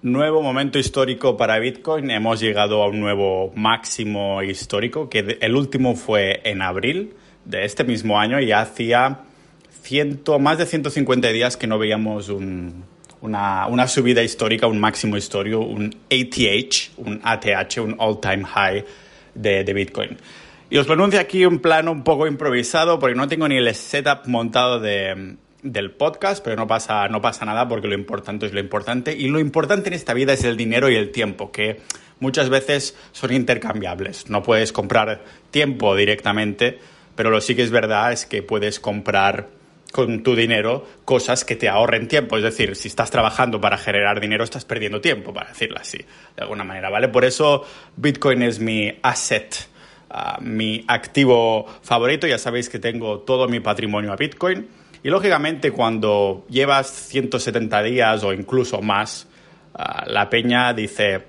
Nuevo momento histórico para Bitcoin. Hemos llegado a un nuevo máximo histórico, que el último fue en abril de este mismo año y hacía ciento, más de 150 días que no veíamos una, subida histórica, un máximo histórico, un ATH, un ATH, un all-time high de, Bitcoin. Y os lo anuncio aquí un plano un poco improvisado porque no tengo ni el setup montado de, del podcast, pero no pasa, no pasa nada porque lo importante es lo importante. Y lo importante en esta vida es el dinero y el tiempo, que muchas veces son intercambiables. No puedes comprar tiempo directamente, pero lo sí que es verdad es que puedes comprar con tu dinero cosas que te ahorren tiempo. Es decir, si estás trabajando para generar dinero, estás perdiendo tiempo, para decirlo así, de alguna manera, ¿vale? Por eso Bitcoin es mi asset, ah, mi activo favorito. Ya sabéis que tengo todo mi patrimonio a Bitcoin y lógicamente cuando llevas 170 días o incluso más, ah, la peña dice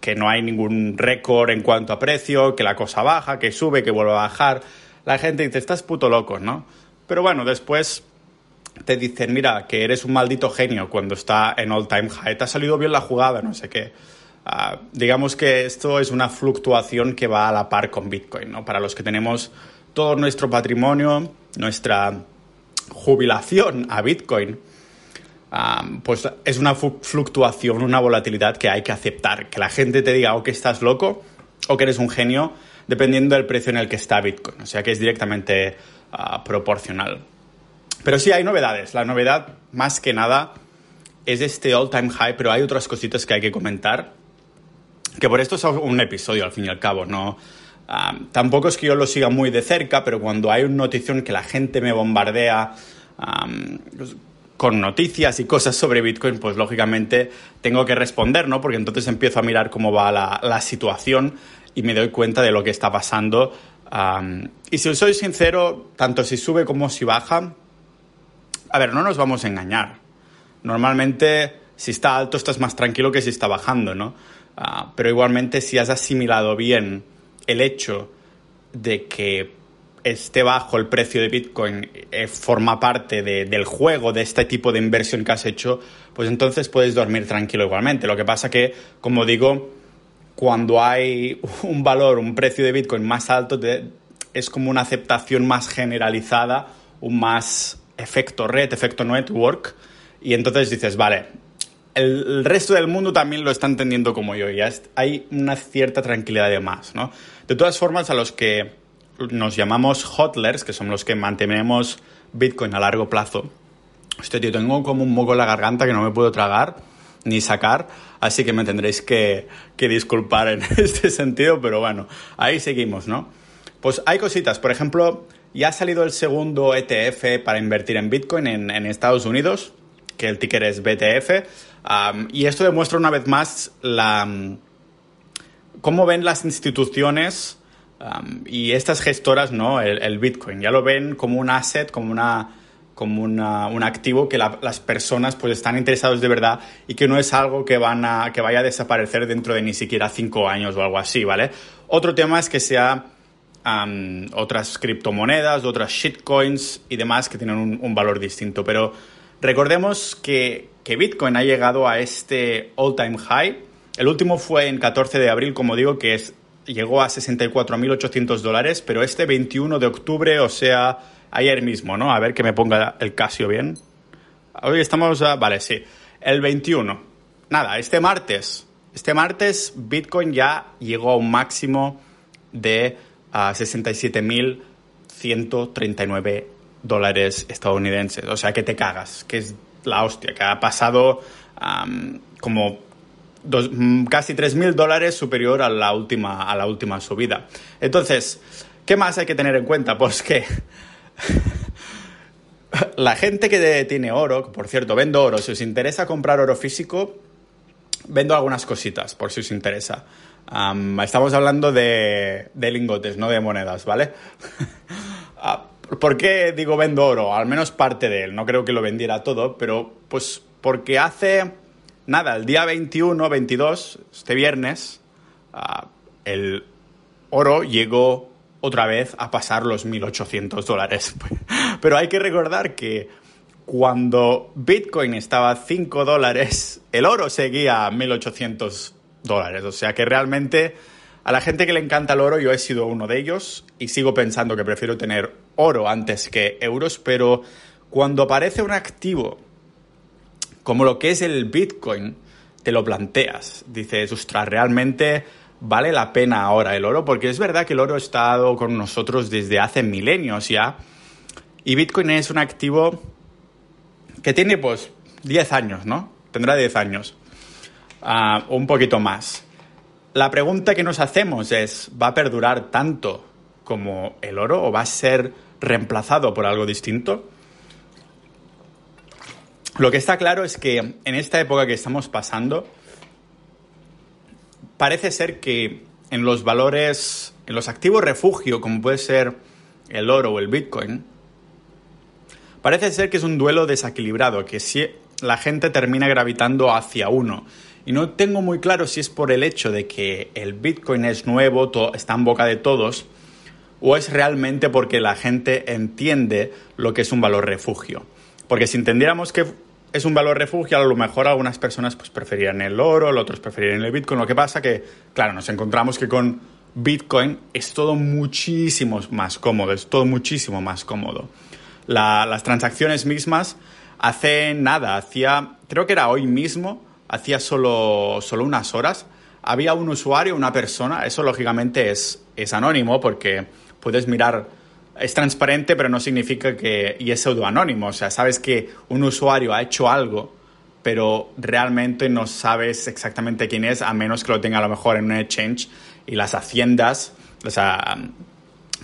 que no hay ningún récord en cuanto a precio, que la cosa baja, que sube, que vuelve a bajar. La gente dice, estás puto loco, ¿no? Pero bueno, después te dicen, mira, que eres un maldito genio cuando está en all time high, te ha salido bien la jugada, no sé qué. Ah, digamos que esto es una fluctuación que va a la par con Bitcoin, ¿no? Para los que tenemos todo nuestro patrimonio, nuestra jubilación a Bitcoin, pues es una fluctuación, una volatilidad que hay que aceptar. Que la gente te diga o que estás loco o que eres un genio, dependiendo del precio en el que está Bitcoin. O sea que es directamente ah, proporcional. Pero sí hay novedades. La novedad, más que nada, es este all-time high, pero hay otras cositas que hay que comentar. Que por esto es un episodio, al fin y al cabo, no tampoco es que yo lo siga muy de cerca, pero cuando hay una notición que la gente me bombardea pues, con noticias y cosas sobre Bitcoin, pues lógicamente tengo que responder, ¿no? Porque entonces empiezo a mirar cómo va la, situación y me doy cuenta de lo que está pasando. y si soy sincero, tanto si sube como si baja, a ver, no nos vamos a engañar. Normalmente, si está alto, estás más tranquilo que si está bajando, ¿no? Ah, pero igualmente, si has asimilado bien el hecho de que esté bajo el precio de Bitcoin eh, forma parte del juego, de este tipo de inversión que has hecho, pues entonces puedes dormir tranquilo igualmente. Lo que pasa que, como digo, cuando hay un valor, un precio de Bitcoin más alto, es como una aceptación más generalizada, un más efecto red, efecto network, y entonces dices, vale, el, resto del mundo también lo está entendiendo como yo, ya hay una cierta tranquilidad de más, ¿no? De todas formas, a los que nos llamamos hodlers, que son los que mantenemos Bitcoin a largo plazo, este tío, tengo como un moco en la garganta que no me puedo tragar ni sacar, así que me tendréis que, disculpar en este sentido, pero bueno, ahí seguimos, ¿no? Pues hay cositas, por ejemplo, ya ha salido el segundo ETF para invertir en Bitcoin en Estados Unidos, que el ticker es BTF, y esto demuestra una vez más la, cómo ven las instituciones y estas gestoras ¿no? El, Bitcoin. Ya lo ven como un asset, como una como un activo que las personas pues están interesados de verdad y que no es algo que van a que vaya a desaparecer dentro de ni siquiera cinco años o algo así, ¿vale? Otro tema es que sea otras criptomonedas, otras shitcoins y demás que tienen un valor distinto, pero Recordemos que, Bitcoin ha llegado a este all-time high. El último fue en 14 de abril, como digo, que es, llegó a 64.800 dólares, pero este 21 de octubre, o sea, ayer mismo, ¿no? A ver que me ponga el Casio bien. Hoy estamos, a, vale, sí, el 21. Nada, este martes, este martes Bitcoin ya llegó a un máximo de uh, 67.139 dólares estadounidenses. O sea, que te cagas, que es la hostia, que ha pasado como dos, mm, casi 3.000 dólares superior a la, última, a la última subida. Entonces, ¿qué más hay que tener en cuenta? Pues que la gente que tiene oro, por cierto, vendo oro, si os interesa comprar oro físico, vendo algunas cositas, por si os interesa. estamos hablando de, lingotes, no de monedas, ¿vale? Ah, ¿Por qué digo vendo oro? Al menos parte de él. No creo que lo vendiera todo, pero pues porque hace nada, el día 21, 22, este viernes, ah, el oro llegó otra vez a pasar los 1.800 dólares. Pero hay que recordar que cuando Bitcoin estaba a 5 dólares, el oro seguía a 1800 dólares. O sea que realmente a la gente que le encanta el oro, yo he sido uno de ellos y sigo pensando que prefiero tener oro antes que euros, pero cuando aparece un activo como lo que es el Bitcoin, te lo planteas. Dices, ostras, realmente vale la pena ahora el oro, porque es verdad que el oro ha estado con nosotros desde hace milenios ya, y Bitcoin es un activo que tiene pues 10 años, ¿no? Tendrá 10 años, uh, un poquito más. La pregunta que nos hacemos es, ¿va a perdurar tanto como el oro o va a ser reemplazado por algo distinto? Lo que está claro es que en esta época que estamos pasando, parece ser que en los valores, en los activos refugio, como puede ser el oro o el Bitcoin, parece ser que es un duelo desequilibrado, que si la gente termina gravitando hacia uno. Y no tengo muy claro si es por el hecho de que el Bitcoin es nuevo, está en boca de todos, o es realmente porque la gente entiende lo que es un valor refugio. Porque si entendiéramos que es un valor refugio, a lo mejor algunas personas pues, preferían el oro, otros preferían el Bitcoin. Lo que pasa que, claro, nos encontramos que con Bitcoin es todo muchísimo más cómodo, es todo muchísimo más cómodo. las transacciones mismas hace nada, hacía, creo que era hoy mismo, hacía solo, solo unas horas, había un usuario, una persona, eso lógicamente es, es anónimo porque puedes mirar es transparente, pero no significa que... y es pseudoanónimo, o sea, sabes que un usuario ha hecho algo, pero realmente no sabes exactamente quién es, a menos que lo tenga a lo mejor en un exchange y las haciendas, o sea,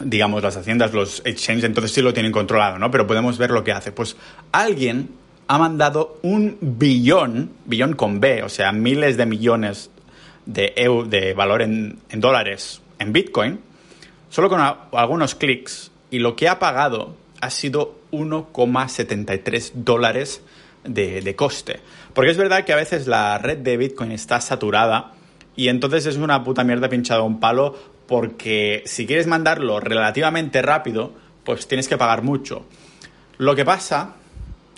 digamos, las haciendas, los exchanges, entonces sí lo tienen controlado, ¿no? Pero podemos ver lo que hace. Pues alguien ha mandado un billón, billón con B, o sea, miles de millones de, de valor en, en dólares en Bitcoin, solo con algunos clics y lo que ha pagado ha sido 1,73 dólares de, coste. Porque es verdad que a veces la red de Bitcoin está saturada y entonces es una puta mierda pinchado a un palo porque si quieres mandarlo relativamente rápido, pues tienes que pagar mucho. Lo que pasa,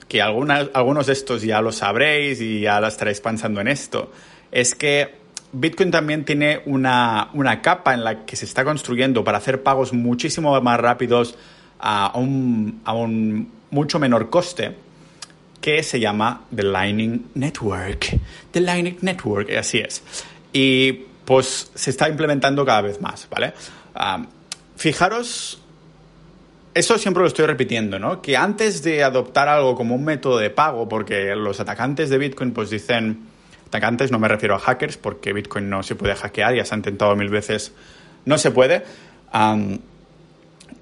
que algunos de estos ya lo sabréis y ya lo estaréis pensando en esto, es que Bitcoin también tiene una, capa en la que se está construyendo para hacer pagos muchísimo más rápidos a un, a un mucho menor coste que se llama The Lightning Network. The Lightning Network, así es. Y pues se está implementando cada vez más, ¿vale? Fijaros, eso siempre lo estoy repitiendo, ¿no? Que antes de adoptar algo como un método de pago, porque los atacantes de Bitcoin pues dicen atacantes, no me refiero a hackers, porque Bitcoin no se puede hackear, ya se ha intentado mil veces, no se puede.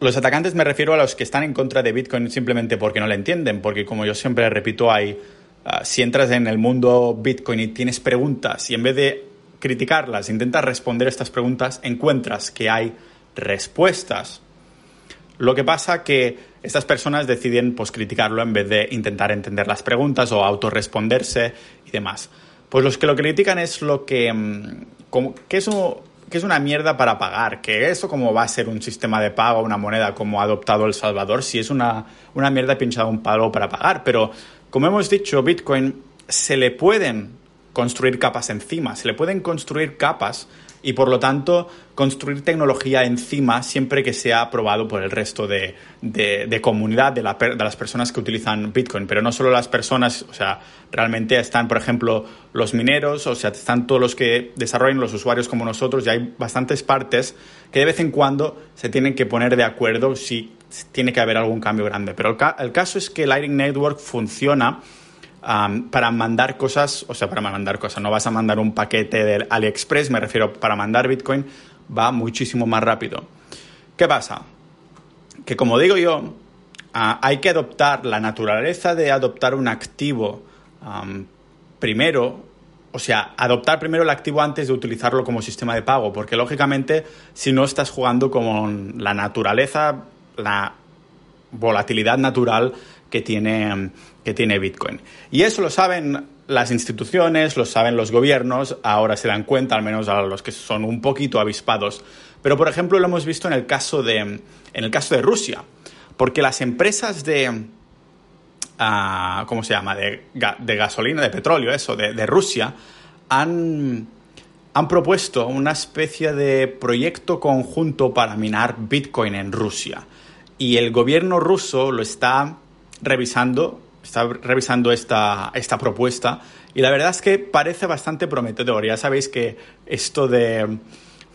los atacantes me refiero a los que están en contra de Bitcoin simplemente porque no le entienden, porque como yo siempre repito, hay, ah, si entras en el mundo Bitcoin y tienes preguntas y en vez de criticarlas, intentas responder estas preguntas, encuentras que hay respuestas. Lo que pasa que estas personas deciden pues, criticarlo en vez de intentar entender las preguntas o autorresponderse y demás. Pues los que lo critican es lo que... Mm, que, eso, que es una mierda para pagar, que eso como va a ser un sistema de pago, una moneda como ha adoptado El Salvador, si es una, una mierda pinchada un palo para pagar. Pero como hemos dicho, Bitcoin se le pueden construir capas encima, se le pueden construir capas y por lo tanto construir tecnología encima siempre que sea aprobado por el resto de, comunidad, de, las personas que utilizan Bitcoin. Pero no solo las personas, o sea, realmente están, por ejemplo, los mineros, o sea, están todos los que desarrollan los usuarios como nosotros y hay bastantes partes que de vez en cuando se tienen que poner de acuerdo si tiene que haber algún cambio grande. Pero el, el caso es que Lightning Network funciona para mandar cosas, o sea, para mandar cosas, no vas a mandar un paquete del AliExpress, me refiero para mandar Bitcoin, va muchísimo más rápido. ¿Qué pasa? Que como digo yo, ah, hay que adoptar la naturaleza de adoptar un activo primero, o sea, adoptar primero el activo antes de utilizarlo como sistema de pago, porque lógicamente si no estás jugando con la naturaleza, la volatilidad natural que tiene, que tiene Bitcoin. Y eso lo saben las instituciones, lo saben los gobiernos, ahora se dan cuenta, al menos a los que son un poquito avispados. Pero, por ejemplo, lo hemos visto en el caso de, en el caso de Rusia, porque las empresas de, ah, ¿cómo se llama? De, gasolina, de petróleo, eso, de, Rusia, han, han propuesto una especie de proyecto conjunto para minar Bitcoin en Rusia. Y el gobierno ruso lo está revisando, está revisando esta, esta propuesta y la verdad es que parece bastante prometedor. Ya sabéis que esto de...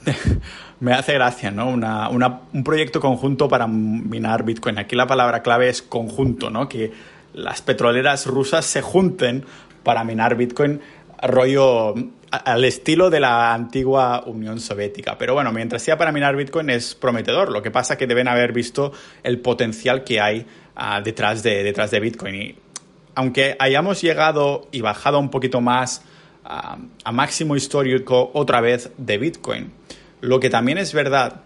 me hace gracia, ¿no? un proyecto conjunto para minar Bitcoin. Aquí la palabra clave es conjunto, ¿no? Que las petroleras rusas se junten para minar Bitcoin rollo al estilo de la antigua Unión Soviética. Pero bueno, mientras sea para minar Bitcoin es prometedor. Lo que pasa es que deben haber visto el potencial que hay ah, detrás, de, detrás de Bitcoin. Y aunque hayamos llegado y bajado un poquito más a, máximo histórico otra vez de Bitcoin, lo que también es verdad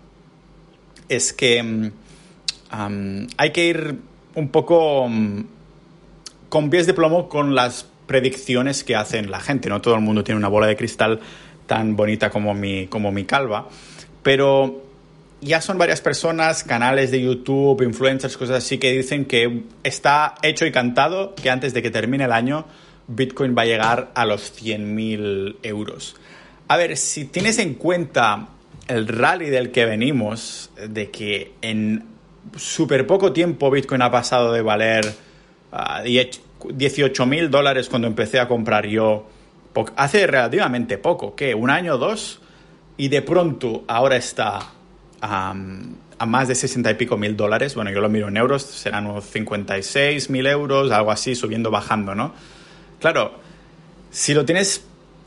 es que mm, hay que ir un poco mm, con pies de plomo con las predicciones que hacen la gente. No todo el mundo tiene una bola de cristal tan bonita como mi, como mi calva, pero ya son varias personas, canales de YouTube, influencers, cosas así, que dicen que está hecho y cantado que antes de que termine el año Bitcoin va a llegar a los 100.000 euros. A ver, si tienes en cuenta el rally del que venimos, de que en súper poco tiempo Bitcoin ha pasado de valer uh, ah, 18.000 dólares cuando empecé a comprar yo, hace relativamente poco, ¿qué? ¿Un año o dos? Y de pronto ahora está a, más de 60 y pico mil dólares. Bueno, yo lo miro en euros, serán unos 56 mil euros, algo así, subiendo, bajando, ¿no? Claro, si lo tienes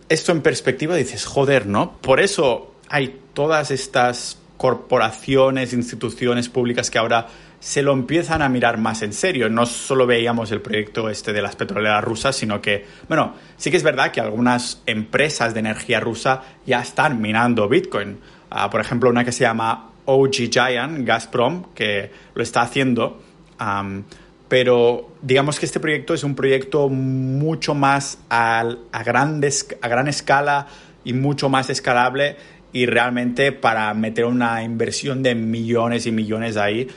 esto en perspectiva, dices, joder, ¿no? Por eso hay todas estas corporaciones, instituciones públicas que ahora se lo empiezan a mirar más en serio. No solo veíamos el proyecto este de las petroleras rusas, sino que, bueno, sí que es verdad que algunas empresas de energía rusa ya están minando Bitcoin. Ah, por ejemplo, una que se llama OG Giant, Gazprom, que lo está haciendo. pero digamos que este proyecto es un proyecto mucho más a, grandes, a gran escala y mucho más escalable y realmente para meter una inversión de millones y millones ahí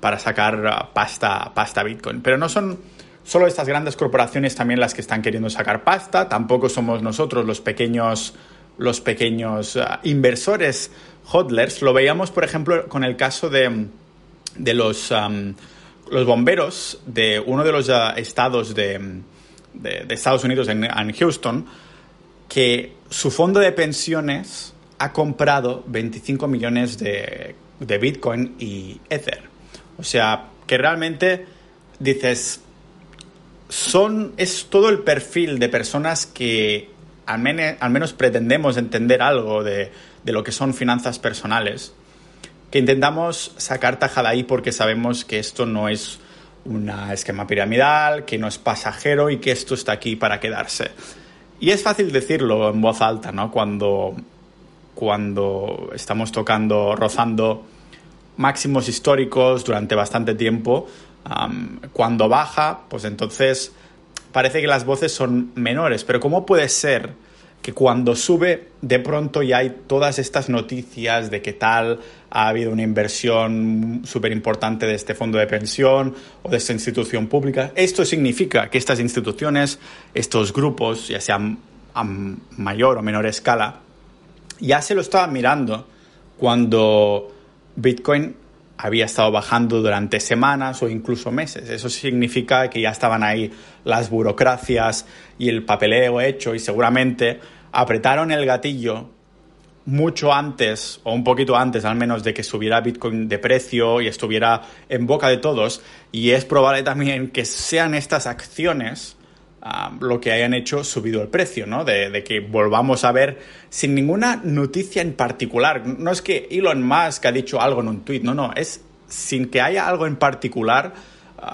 para sacar pasta, pasta Bitcoin. Pero no son solo estas grandes corporaciones también las que están queriendo sacar pasta, tampoco somos nosotros los pequeños los pequeños ah, inversores hodlers. Lo veíamos, por ejemplo, con el caso de, los, los bomberos de uno de los ah, estados de, Estados Unidos, en, Houston, que su fondo de pensiones ha comprado 25 millones de, de Bitcoin y Ether. O sea, que realmente dices, son, es todo el perfil de personas que al, menos pretendemos entender algo de, lo que son finanzas personales, que intentamos sacar tajada ahí porque sabemos que esto no es un esquema piramidal, que no es pasajero y que esto está aquí para quedarse. Y es fácil decirlo en voz alta, ¿no? Cuando, cuando estamos tocando, rozando máximos históricos durante bastante tiempo, cuando baja, pues entonces parece que las voces son menores, pero ¿cómo puede ser que cuando sube de pronto ya hay todas estas noticias de que tal ha habido una inversión súper importante de este fondo de pensión o de esta institución pública? Esto significa que estas instituciones, estos grupos, ya sean a mayor o menor escala, ya se lo estaban mirando cuando Bitcoin había estado bajando durante semanas o incluso meses. Eso significa que ya estaban ahí las burocracias y el papeleo hecho y seguramente apretaron el gatillo mucho antes o un poquito antes al menos de que subiera Bitcoin de precio y estuviera en boca de todos y es probable también que sean estas acciones lo que hayan hecho subido el precio, ¿no? De, que volvamos a ver sin ninguna noticia en particular. No es que Elon Musk ha dicho algo en un tweet, no, no, es sin que haya algo en particular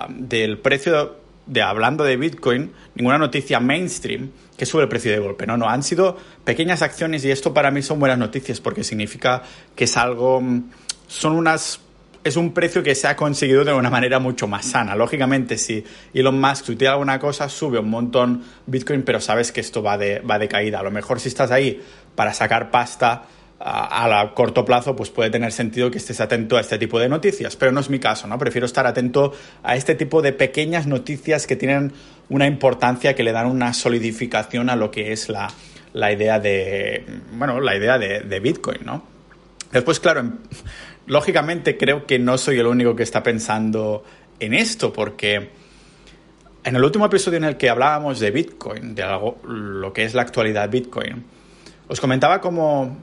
del precio de hablando de Bitcoin, ninguna noticia mainstream que sube el precio de golpe. No, no, han sido pequeñas acciones y esto para mí son buenas noticias porque significa que es algo, son unas es un precio que se ha conseguido de una manera mucho más sana. Lógicamente, si Elon Musk tuitea alguna cosa, sube un montón Bitcoin, pero sabes que esto va de, va de caída. A lo mejor si estás ahí para sacar pasta, a, a, corto plazo pues puede tener sentido que estés atento a este tipo de noticias, pero no es mi caso, ¿no? Prefiero estar atento a este tipo de pequeñas noticias que tienen una importancia, que le dan una solidificación a lo que es la, la idea de, bueno, la idea de, de Bitcoin, ¿no? Después, claro, lógicamente creo que no soy el único que está pensando en esto, porque en el último episodio en el que hablábamos de Bitcoin, de algo, lo que es la actualidad Bitcoin, os comentaba como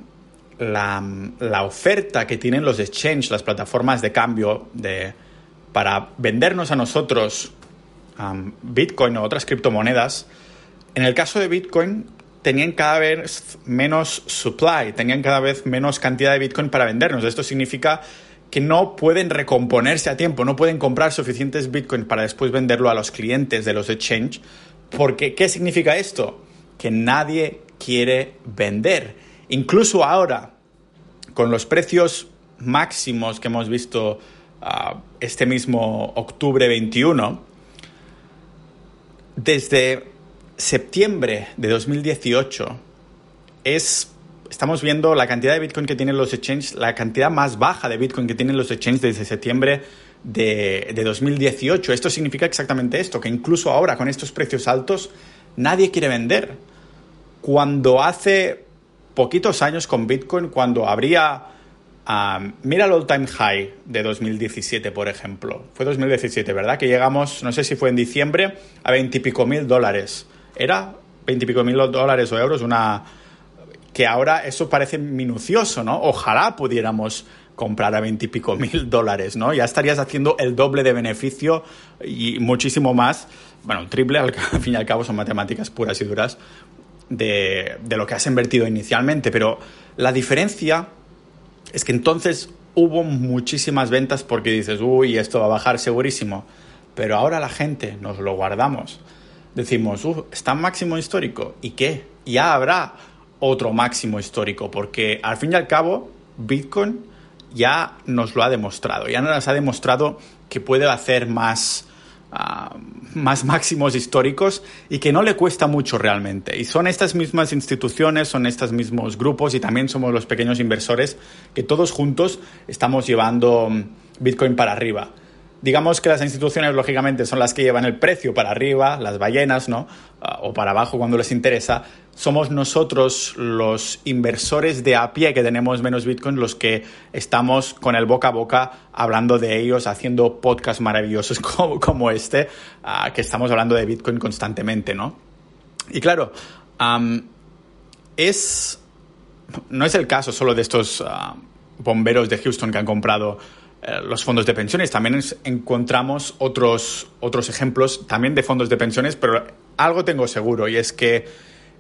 la, la, oferta que tienen los exchanges, las plataformas de cambio de, para vendernos a nosotros um, Bitcoin o otras criptomonedas, en el caso de Bitcoin tenían cada vez menos supply, tenían cada vez menos cantidad de Bitcoin para vendernos. Esto significa que no pueden recomponerse a tiempo, no pueden comprar suficientes Bitcoin para después venderlo a los clientes de los exchange. Porque, ¿qué significa esto? Que nadie quiere vender. Incluso ahora, con los precios máximos que hemos visto uh, este mismo octubre 21, desde septiembre de 2018 es estamos viendo la cantidad de Bitcoin que tienen los exchanges, la cantidad más baja de Bitcoin que tienen los exchanges desde septiembre de, de, 2018. Esto significa exactamente esto, que incluso ahora con estos precios altos nadie quiere vender. Cuando hace poquitos años con Bitcoin, cuando habría... Um, mira el all-time high de 2017, por ejemplo. Fue 2017, ¿verdad? Que llegamos, no sé si fue en diciembre, a veintipico mil dólares. Era veintipico mil dólares o euros, una que ahora eso parece minucioso, ¿no? Ojalá pudiéramos comprar a veintipico mil dólares, ¿no? Ya estarías haciendo el doble de beneficio y muchísimo más, bueno, triple, al, al fin y al cabo son matemáticas puras y duras, de, de lo que has invertido inicialmente, pero la diferencia es que entonces hubo muchísimas ventas porque dices, uy, esto va a bajar segurísimo, pero ahora la gente nos lo guardamos. Decimos, uh, está máximo histórico, ¿y qué? Ya habrá otro máximo histórico, porque al fin y al cabo Bitcoin ya nos lo ha demostrado, ya nos ha demostrado que puede hacer más, uh, más máximos históricos y que no le cuesta mucho realmente. Y son estas mismas instituciones, son estos mismos grupos y también somos los pequeños inversores que todos juntos estamos llevando Bitcoin para arriba. Digamos que las instituciones, lógicamente, son las que llevan el precio para arriba, las ballenas, ¿no? Uh, o para abajo cuando les interesa. Somos nosotros, los inversores de a pie que tenemos menos Bitcoin, los que estamos con el boca a boca hablando de ellos, haciendo podcasts maravillosos como, como este, uh, que estamos hablando de Bitcoin constantemente, ¿no? Y claro, es. No es el caso solo de estos uh, bomberos de Houston que han comprado los fondos de pensiones. También encontramos otros, otros ejemplos también de fondos de pensiones, pero algo tengo seguro y es que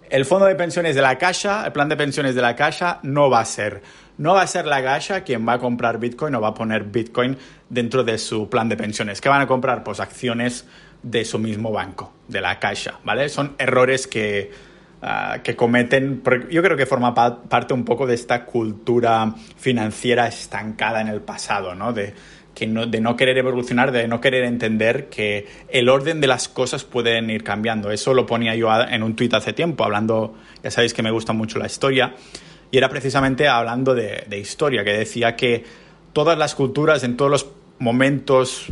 el fondo de pensiones de la Caixa, el plan de pensiones de la Caixa no va a ser. No va a ser la Caixa quien va a comprar Bitcoin o va a poner Bitcoin dentro de su plan de pensiones. ¿Qué van a comprar? Pues acciones de su mismo banco, de la Caixa, ¿vale? Son errores que uh, que cometen, yo creo que forma pa parte un poco de esta cultura financiera estancada en el pasado, ¿no? De, que no, de no querer evolucionar, de no querer entender que el orden de las cosas pueden ir cambiando. Eso lo ponía yo en un tuit hace tiempo, hablando, ya sabéis que me gusta mucho la historia, y era precisamente hablando de historia, que decía que todas las culturas, en todos los momentos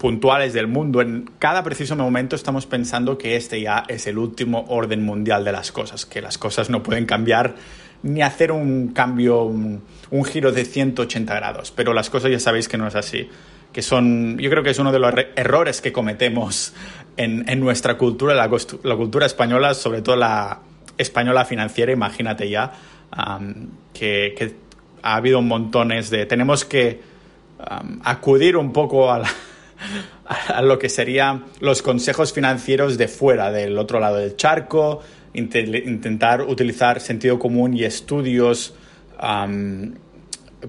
puntuales del mundo, en cada preciso momento estamos pensando que este ya es el último orden mundial de las cosas, que las cosas no pueden cambiar ni hacer un cambio, un, un giro de 180 grados, pero las cosas ya sabéis que no es así, que son, yo creo que es uno de los errores que cometemos en, en nuestra cultura, la, la, cultura española, sobre todo la española financiera, imagínate ya, um, que, que, ha habido montones de... Tenemos que um, acudir un poco a la a lo que serían los consejos financieros de fuera, del otro lado del charco, intentar utilizar sentido común y estudios,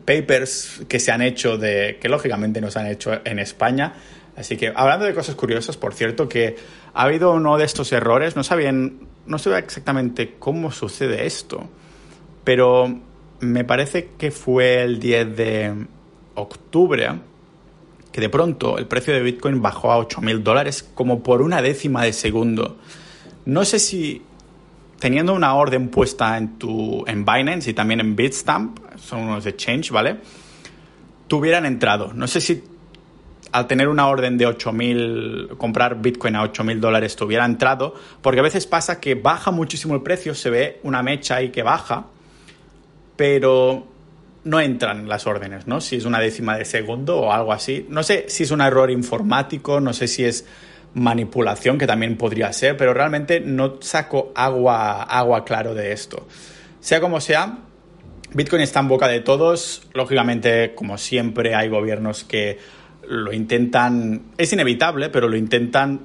papers que se han hecho, de, que lógicamente no se han hecho en España. Así que hablando de cosas curiosas, por cierto, que ha habido uno de estos errores, no sabían, no sé exactamente cómo sucede esto, pero me parece que fue el 10 de octubre que de pronto el precio de Bitcoin bajó a 8.000 dólares como por una décima de segundo. No sé si teniendo una orden puesta en, tu, en Binance y también en Bitstamp, son unos de Change, ¿vale? Tuvieran entrado. No sé si al tener una orden de 8.000, comprar Bitcoin a 8.000 dólares tuviera entrado, porque a veces pasa que baja muchísimo el precio, se ve una mecha ahí que baja, pero no entran las órdenes, ¿no? Si es una décima de segundo o algo así. No sé si es un error informático, no sé si es manipulación, que también podría ser, pero realmente no saco agua, agua claro de esto. Sea como sea, Bitcoin está en boca de todos. Lógicamente, como siempre, hay gobiernos que lo intentan, es inevitable, pero lo intentan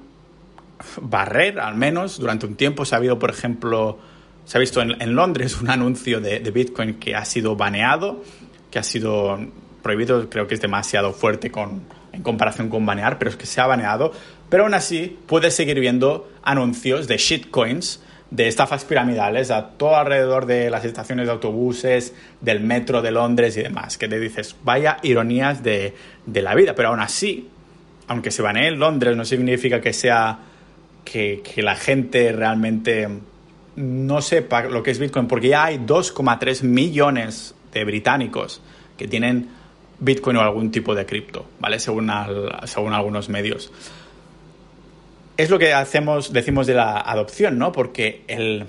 barrer al menos durante un tiempo. Se ha habido, por ejemplo, se ha visto en, Londres un anuncio de, Bitcoin que ha sido baneado, que ha sido prohibido, creo que es demasiado fuerte con, en comparación con banear, pero es que se ha baneado. Pero aún así, puedes seguir viendo anuncios de shitcoins, de estafas piramidales a todo alrededor de las estaciones de autobuses, del metro de Londres y demás, que te dices, vaya ironías de, la vida, pero aún así, aunque se banee en Londres, no significa que sea que la gente realmente no sepa lo que es Bitcoin, porque ya hay 2,3 millones de británicos que tienen Bitcoin o algún tipo de cripto, ¿vale? Según, según algunos medios. Es lo que hacemos, decimos de la adopción, ¿no? Porque el,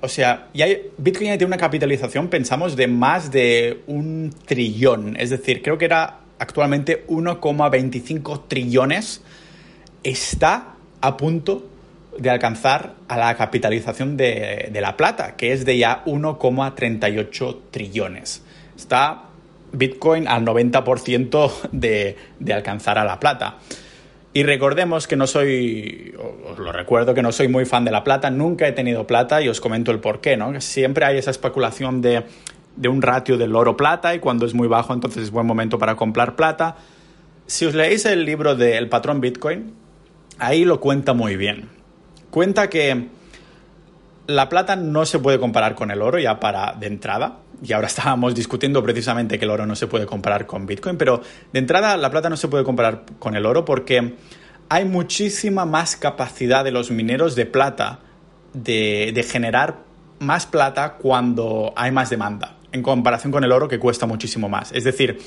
o sea, ya Bitcoin ya tiene una capitalización, pensamos, de más de un trillón. Es decir, creo que era actualmente 1,25 trillones. Está a punto de alcanzar a la capitalización de, la plata, que es de ya 1,38 trillones. Está Bitcoin al 90% de, de alcanzar a la plata. Y recordemos que no soy, os lo recuerdo que no soy muy fan de la plata, nunca he tenido plata y os comento el por qué, ¿no? Siempre hay esa especulación de, de un ratio del oro-plata y cuando es muy bajo entonces es buen momento para comprar plata. Si os leéis el libro de El patrón Bitcoin, ahí lo cuenta muy bien cuenta que la plata no se puede comparar con el oro ya para de entrada. Y ahora estábamos discutiendo precisamente que el oro no se puede comparar con Bitcoin, pero de entrada la plata no se puede comparar con el oro porque hay muchísima más capacidad de los mineros de plata de, de generar más plata cuando hay más demanda, en comparación con el oro que cuesta muchísimo más. Es decir,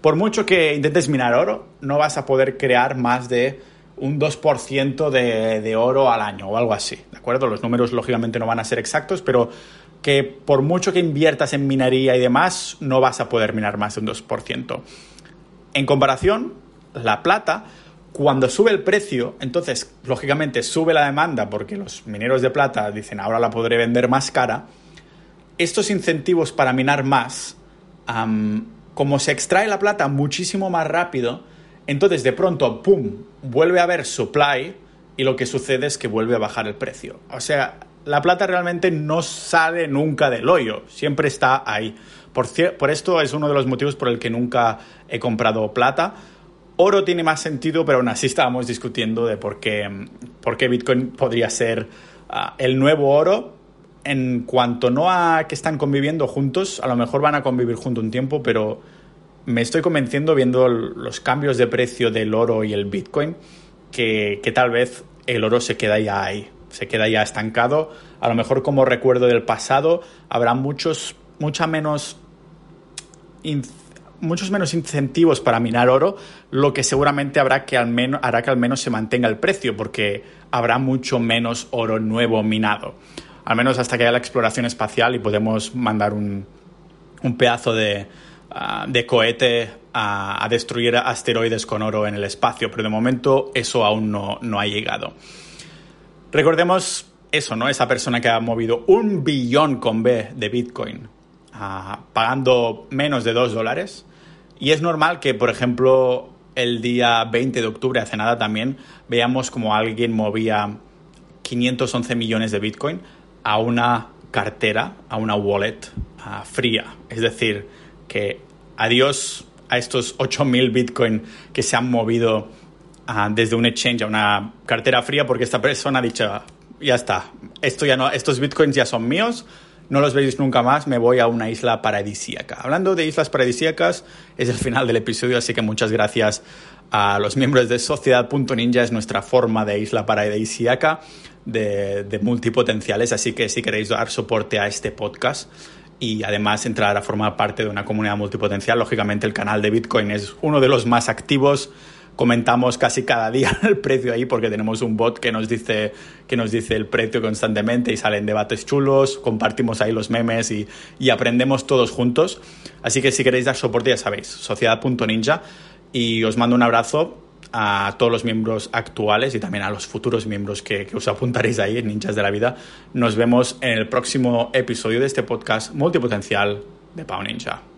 por mucho que intentes minar oro, no vas a poder crear más de un 2% de, de oro al año o algo así, ¿de acuerdo? Los números lógicamente no van a ser exactos, pero que por mucho que inviertas en minería y demás, no vas a poder minar más de un 2%. En comparación, la plata, cuando sube el precio, entonces, lógicamente, sube la demanda porque los mineros de plata dicen, ahora la podré vender más cara. Estos incentivos para minar más, como se extrae la plata muchísimo más rápido, entonces, de pronto, ¡pum!, vuelve a haber supply y lo que sucede es que vuelve a bajar el precio. O sea, la plata realmente no sale nunca del hoyo, siempre está ahí. Por, por esto es uno de los motivos por el que nunca he comprado plata. Oro tiene más sentido, pero aún así estábamos discutiendo de por qué, por qué Bitcoin podría ser ah, el nuevo oro. En cuanto no a que están conviviendo juntos, a lo mejor van a convivir junto un tiempo, pero me estoy convenciendo viendo los cambios de precio del oro y el Bitcoin que, tal vez el oro se queda ya ahí, se queda ya estancado. A lo mejor como recuerdo del pasado habrá muchos, mucha menos, muchos menos incentivos para minar oro, lo que seguramente habrá que al menos, hará que al menos se mantenga el precio porque habrá mucho menos oro nuevo minado. Al menos hasta que haya la exploración espacial y podemos mandar un, un pedazo de, de cohete a, destruir asteroides con oro en el espacio, pero de momento eso aún no, no ha llegado. Recordemos eso, ¿no? Esa persona que ha movido un billón con B de Bitcoin ah, pagando menos de dos dólares. Y es normal que, por ejemplo, el día 20 de octubre, hace nada también, veamos como alguien movía 511 millones de Bitcoin a una cartera, a una wallet ah, fría. Es decir, que adiós a estos 8.000 Bitcoin que se han movido ah, desde un exchange a una cartera fría porque esta persona ha dicho, ya está, esto ya no, estos Bitcoins ya son míos, no los veis nunca más, me voy a una isla paradisíaca. Hablando de islas paradisíacas, es el final del episodio, así que muchas gracias a los miembros de Sociedad.ninja, es nuestra forma de isla paradisíaca. de, multipotenciales, así que si queréis dar soporte a este podcast y además entrar a formar parte de una comunidad multipotencial, lógicamente el canal de Bitcoin es uno de los más activos. Comentamos casi cada día el precio ahí porque tenemos un bot que nos dice que nos dice el precio constantemente y salen debates chulos, compartimos ahí los memes y, y aprendemos todos juntos. Así que si queréis dar soporte ya sabéis, sociedad.ninja y os mando un abrazo a todos los miembros actuales y también a los futuros miembros que, os apuntaréis ahí en Ninjas de la Vida. Nos vemos en el próximo episodio de este podcast multipotencial de Pau Ninja.